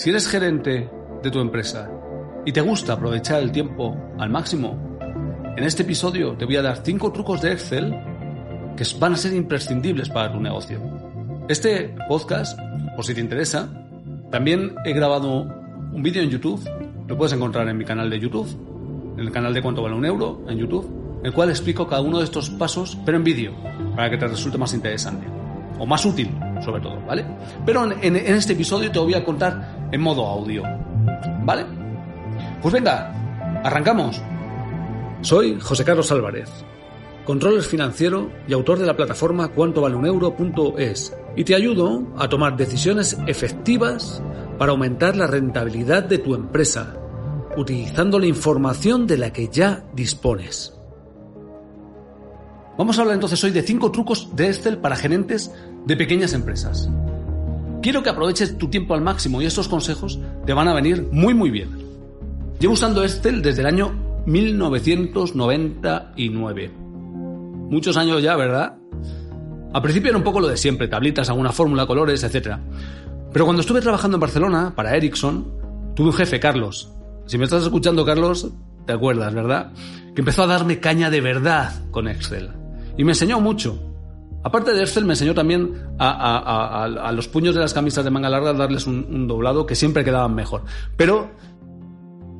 Si eres gerente de tu empresa y te gusta aprovechar el tiempo al máximo, en este episodio te voy a dar 5 trucos de Excel que van a ser imprescindibles para tu negocio. Este podcast, por si te interesa, también he grabado un vídeo en YouTube, lo puedes encontrar en mi canal de YouTube, en el canal de cuánto vale un euro en YouTube, en el cual explico cada uno de estos pasos, pero en vídeo, para que te resulte más interesante, o más útil, sobre todo, ¿vale? Pero en, en este episodio te voy a contar en modo audio, ¿vale? Pues venga, arrancamos. Soy José Carlos Álvarez, controller financiero y autor de la plataforma cuantovaleuneuro.es y te ayudo a tomar decisiones efectivas para aumentar la rentabilidad de tu empresa, utilizando la información de la que ya dispones. Vamos a hablar entonces hoy de 5 trucos de Excel para gerentes de pequeñas empresas. Quiero que aproveches tu tiempo al máximo y estos consejos te van a venir muy muy bien. Llevo usando Excel desde el año 1999. Muchos años ya, ¿verdad? Al principio era un poco lo de siempre, tablitas, alguna fórmula, colores, etc. Pero cuando estuve trabajando en Barcelona para Ericsson, tuve un jefe, Carlos. Si me estás escuchando, Carlos, te acuerdas, ¿verdad? Que empezó a darme caña de verdad con Excel. Y me enseñó mucho. Aparte de Excel, me enseñó también a, los puños de las camisas de manga larga darles un, doblado que siempre quedaban mejor. Pero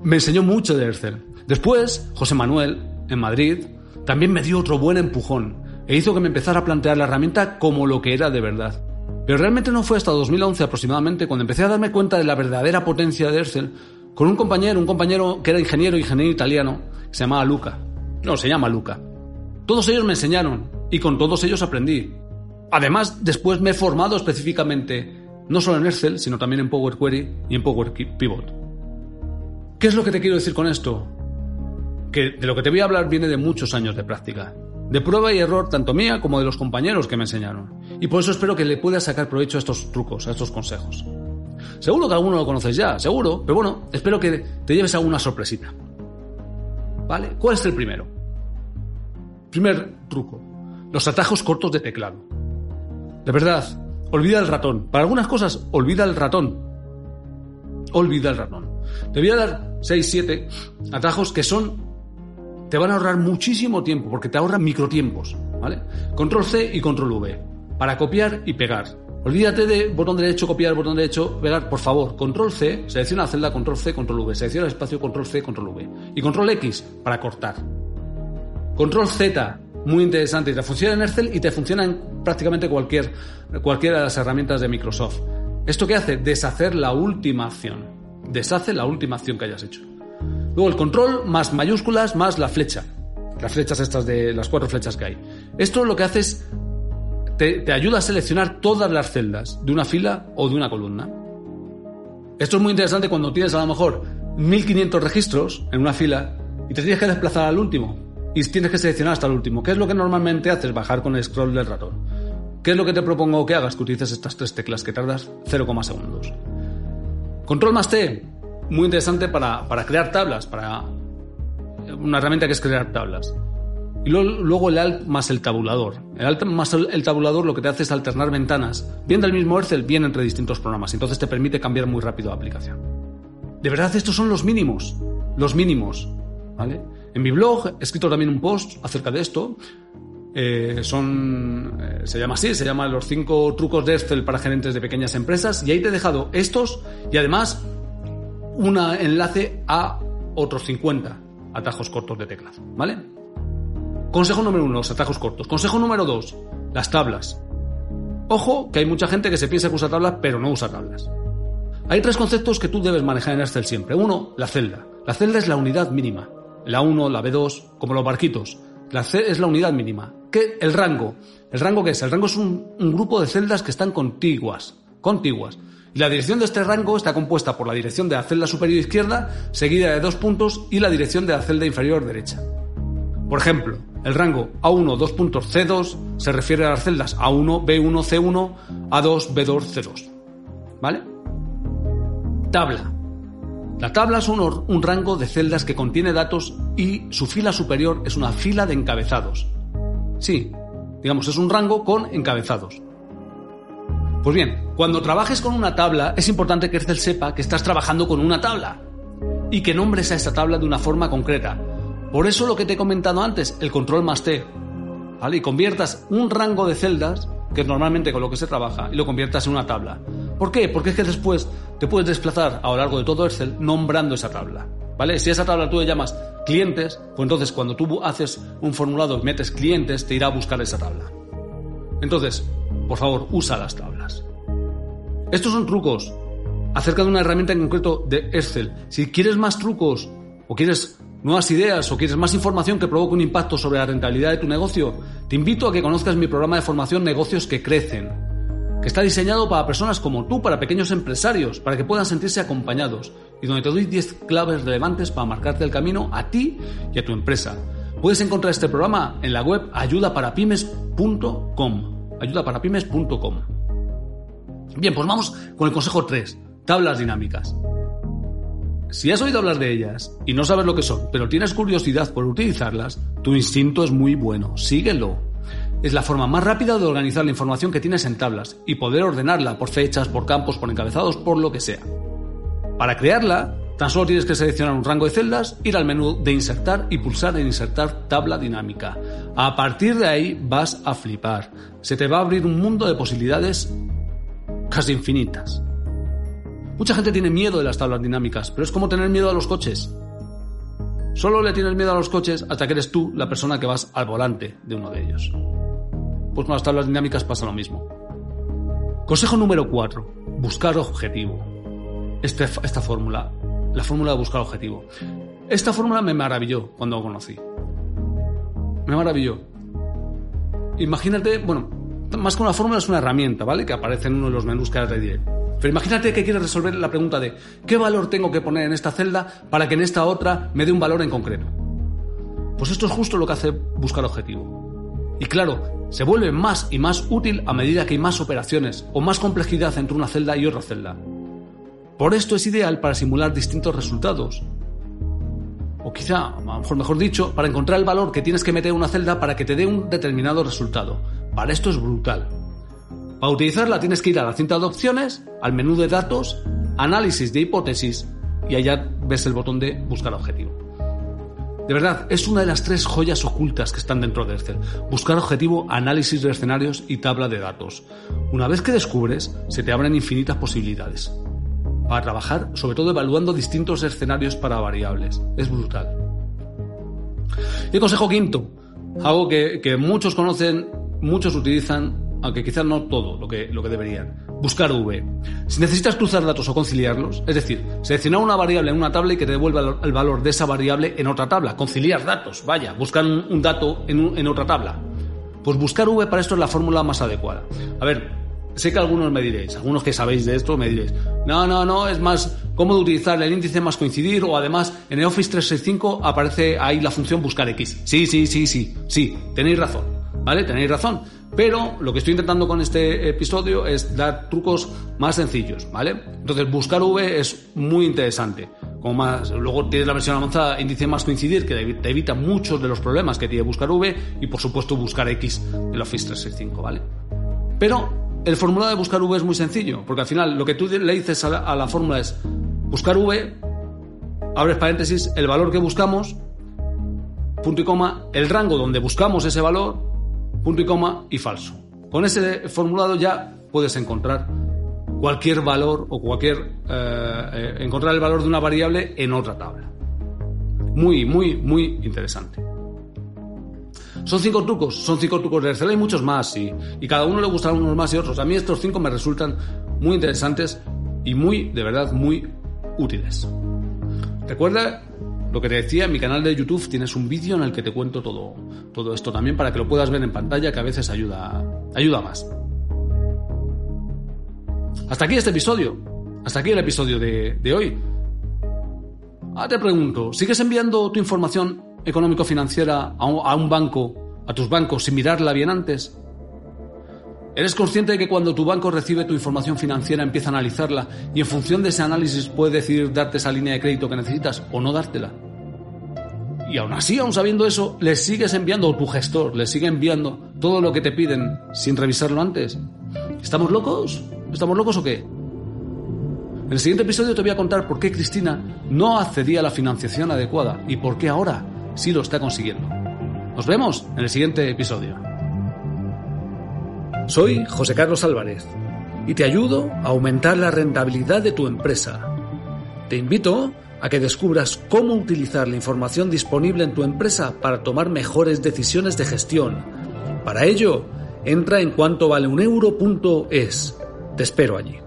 me enseñó mucho de Excel. Después, José Manuel, en Madrid, también me dio otro buen empujón e hizo que me empezara a plantear la herramienta como lo que era de verdad. Pero realmente no fue hasta 2011 aproximadamente cuando empecé a darme cuenta de la verdadera potencia de Excel con un compañero, un compañero que era ingeniero, ingeniero italiano, que se llamaba Luca. No, se llama Luca. Todos ellos me enseñaron y con todos ellos aprendí. Además, después me he formado específicamente no solo en Excel, sino también en Power Query y en Power Pivot. ¿Qué es lo que te quiero decir con esto? Que de lo que te voy a hablar viene de muchos años de práctica, de prueba y error tanto mía como de los compañeros que me enseñaron. Y por eso espero que le puedas sacar provecho a estos trucos, a estos consejos. Seguro que alguno lo conoces ya, seguro, pero bueno, espero que te lleves alguna sorpresita. ¿Vale? ¿Cuál es el primero? Primer truco, los atajos cortos de teclado. De verdad, olvida el ratón. Para algunas cosas, olvida el ratón. Olvida el ratón. Te voy a dar 6, 7 atajos que son te van a ahorrar muchísimo tiempo porque te ahorran microtiempos, ¿vale? Control C y control V para copiar y pegar. Olvídate de botón derecho, copiar, botón derecho, pegar, por favor. Control C, selecciona la celda, control C, control V. Selecciona el espacio, control C, control V. Y control X para cortar. Control Z, muy interesante. Te funciona en Excel y te funciona en prácticamente cualquier, cualquiera de las herramientas de Microsoft. ¿Esto qué hace? Deshacer la última acción deshace la última acción que hayas hecho. Luego el control más mayúsculas más la flecha. Las flechas estas de las cuatro flechas que hay. Esto lo que hace es te, te, ayuda a seleccionar todas las celdas de una fila o de una columna. Esto es muy interesante cuando tienes a lo mejor 1500 registros en una fila y te tienes que desplazar al último y tienes que seleccionar hasta el último. ¿Qué es lo que normalmente haces? Bajar con el scroll del ratón. ¿Qué es lo que te propongo que hagas? Que utilices estas tres teclas que tardas 0, segundos. Control más T, muy interesante para, crear tablas, para una herramienta que es crear tablas. Y luego, el alt más el tabulador. El alt más el, tabulador lo que te hace es alternar ventanas, bien del mismo Excel, bien entre distintos programas. Entonces te permite cambiar muy rápido la aplicación. De verdad, estos son los mínimos. Los mínimos. ¿Vale? En mi blog he escrito también un post acerca de esto. Eh, son, eh, se llama así, se llama los cinco trucos de Excel para gerentes de pequeñas empresas y ahí te he dejado estos y además un enlace a otros 50 atajos cortos de teclado, ¿vale? Consejo número uno, los atajos cortos. Consejo número dos, las tablas. Ojo, que hay mucha gente que se piensa que usa tablas, pero no usa tablas. Hay tres conceptos que tú debes manejar en Excel siempre. Uno, la celda. La celda es la unidad mínima. La 1, la B2, como los barquitos. La C es la unidad mínima. ¿Qué? El rango. ¿El rango qué es? El rango es un, grupo de celdas que están contiguas. Contiguas. Y la dirección de este rango está compuesta por la dirección de la celda superior izquierda, seguida de dos puntos, y la dirección de la celda inferior derecha. Por ejemplo, el rango A1, 2 puntos, C2 se refiere a las celdas A1, B1, C1, A2, B2, C2. ¿Vale? Tabla. La tabla es un, rango de celdas que contiene datos y su fila superior es una fila de encabezados. Sí, digamos, es un rango con encabezados. Pues bien, Cuando trabajes con una tabla, es importante que Excel sepa que estás trabajando con una tabla y que nombres a esa tabla de una forma concreta. Por eso lo que te he comentado antes, el control más T. ¿Vale? Y conviertas un rango de celdas, que es normalmente con lo que se trabaja, y lo conviertas en una tabla. ¿Por qué? Porque es que después te puedes desplazar a lo largo de todo Excel nombrando esa tabla. ¿Vale? Si esa tabla tú le llamas clientes, pues entonces cuando tú haces un formulado y metes clientes, te irá a buscar esa tabla. Entonces, por favor, usa las tablas. Estos son trucos acerca de una herramienta en concreto de Excel. Si quieres más trucos o quieres nuevas ideas o quieres más información que provoque un impacto sobre la rentabilidad de tu negocio, te invito a que conozcas mi programa de formación Negocios que Crecen, que está diseñado para personas como tú, para pequeños empresarios, para que puedan sentirse acompañados y donde te doy 10 claves relevantes para marcarte el camino a ti y a tu empresa. Puedes encontrar este programa en la web ayudaparapymes.com. ayudaparapymes.com. Bien, pues vamos con el consejo 3, tablas dinámicas. Si has oído hablar de ellas y no sabes lo que son, pero tienes curiosidad por utilizarlas, tu instinto es muy bueno, síguelo. Es la forma más rápida de organizar la información que tienes en tablas y poder ordenarla por fechas, por campos, por encabezados, por lo que sea. Para crearla, tan solo tienes que seleccionar un rango de celdas, ir al menú de insertar y pulsar en insertar tabla dinámica. A partir de ahí vas a flipar. Se te va a abrir un mundo de posibilidades casi infinitas. Mucha gente tiene miedo de las tablas dinámicas, pero es como tener miedo a los coches. Solo le tienes miedo a los coches hasta que eres tú la persona que vas al volante de uno de ellos. Pues con las tablas dinámicas pasa lo mismo. Consejo número 4. Buscar objetivo. Este, esta fórmula, la fórmula de buscar objetivo. Esta fórmula me maravilló cuando lo conocí. Me maravilló. Imagínate, bueno, más que una fórmula es una herramienta, ¿vale? Que aparece en uno de los menús que te diré. Pero imagínate que quieres resolver la pregunta de ¿qué valor tengo que poner en esta celda para que en esta otra me dé un valor en concreto? Pues esto es justo lo que hace buscar objetivo. Y claro, se vuelve más y más útil a medida que hay más operaciones o más complejidad entre una celda y otra celda. Por esto es ideal para simular distintos resultados. O quizá, mejor mejor dicho, para encontrar el valor que tienes que meter en una celda para que te dé un determinado resultado. Para esto es brutal. Para utilizarla tienes que ir a la cinta de opciones, al menú de datos, análisis de hipótesis y allá ves el botón de buscar objetivo. De verdad, es una de las tres joyas ocultas que están dentro de Excel. Buscar objetivo, análisis de escenarios y tabla de datos. Una vez que descubres, se te abren infinitas posibilidades para trabajar, sobre todo evaluando distintos escenarios para variables. Es brutal. Y consejo quinto, algo que muchos conocen, muchos utilizan, aunque quizás no todo lo que, lo que deberían. Buscar V. Si necesitas cruzar datos o conciliarlos, es decir, seleccionar una variable en una tabla y que te devuelva el valor de esa variable en otra tabla. Conciliar datos, vaya, buscar un, dato en, en otra tabla. Pues buscar V para esto es la fórmula más adecuada. A ver, sé que algunos me diréis, algunos que sabéis de esto me diréis, no, no, no, es más cómodo utilizar el índice más coincidir o además en el Office 365 aparece ahí la función buscar X. Sí, sí, sí, sí, sí, tenéis razón, ¿vale? Tenéis razón. Pero lo que estoy intentando con este episodio es dar trucos más sencillos, ¿vale? Entonces, buscar V es muy interesante. Como más, luego tienes la versión avanzada índice más coincidir, que te evita muchos de los problemas que tiene buscar V, y por supuesto buscar X en Office 365, ¿vale? Pero el formulario de buscar V es muy sencillo, porque al final lo que tú le dices a la fórmula es buscar V, abres paréntesis, el valor que buscamos, punto y coma, el rango donde buscamos ese valor, punto y coma y falso. Con ese formulado ya puedes encontrar cualquier valor o cualquier eh, eh, encontrar el valor de una variable en otra tabla. Muy, muy, muy interesante. Son cinco trucos, son cinco trucos de Excel, hay muchos más y, y cada uno le gustan unos más y otros. A mí estos cinco me resultan muy interesantes y muy, de verdad, muy útiles. Recuerda lo que te decía, en mi canal de YouTube tienes un vídeo en el que te cuento todo, todo esto también para que lo puedas ver en pantalla, que a veces ayuda, ayuda más. Hasta aquí este episodio. Hasta aquí el episodio de, hoy. Ahora te pregunto, ¿sigues enviando tu información económico-financiera a un banco, a tus bancos, sin mirarla bien antes? ¿Eres consciente de que cuando tu banco recibe tu información financiera empieza a analizarla y en función de ese análisis puede decidir darte esa línea de crédito que necesitas o no dártela? Y aún así, aún sabiendo eso, le sigues enviando, o tu gestor le sigue enviando todo lo que te piden sin revisarlo antes. ¿Estamos locos? ¿Estamos locos o qué? En el siguiente episodio te voy a contar por qué Cristina no accedía a la financiación adecuada y por qué ahora sí lo está consiguiendo. Nos vemos en el siguiente episodio. Soy José Carlos Álvarez y te ayudo a aumentar la rentabilidad de tu empresa. Te invito a que descubras cómo utilizar la información disponible en tu empresa para tomar mejores decisiones de gestión. Para ello, entra en cuanto vale un euro.es. Te espero allí.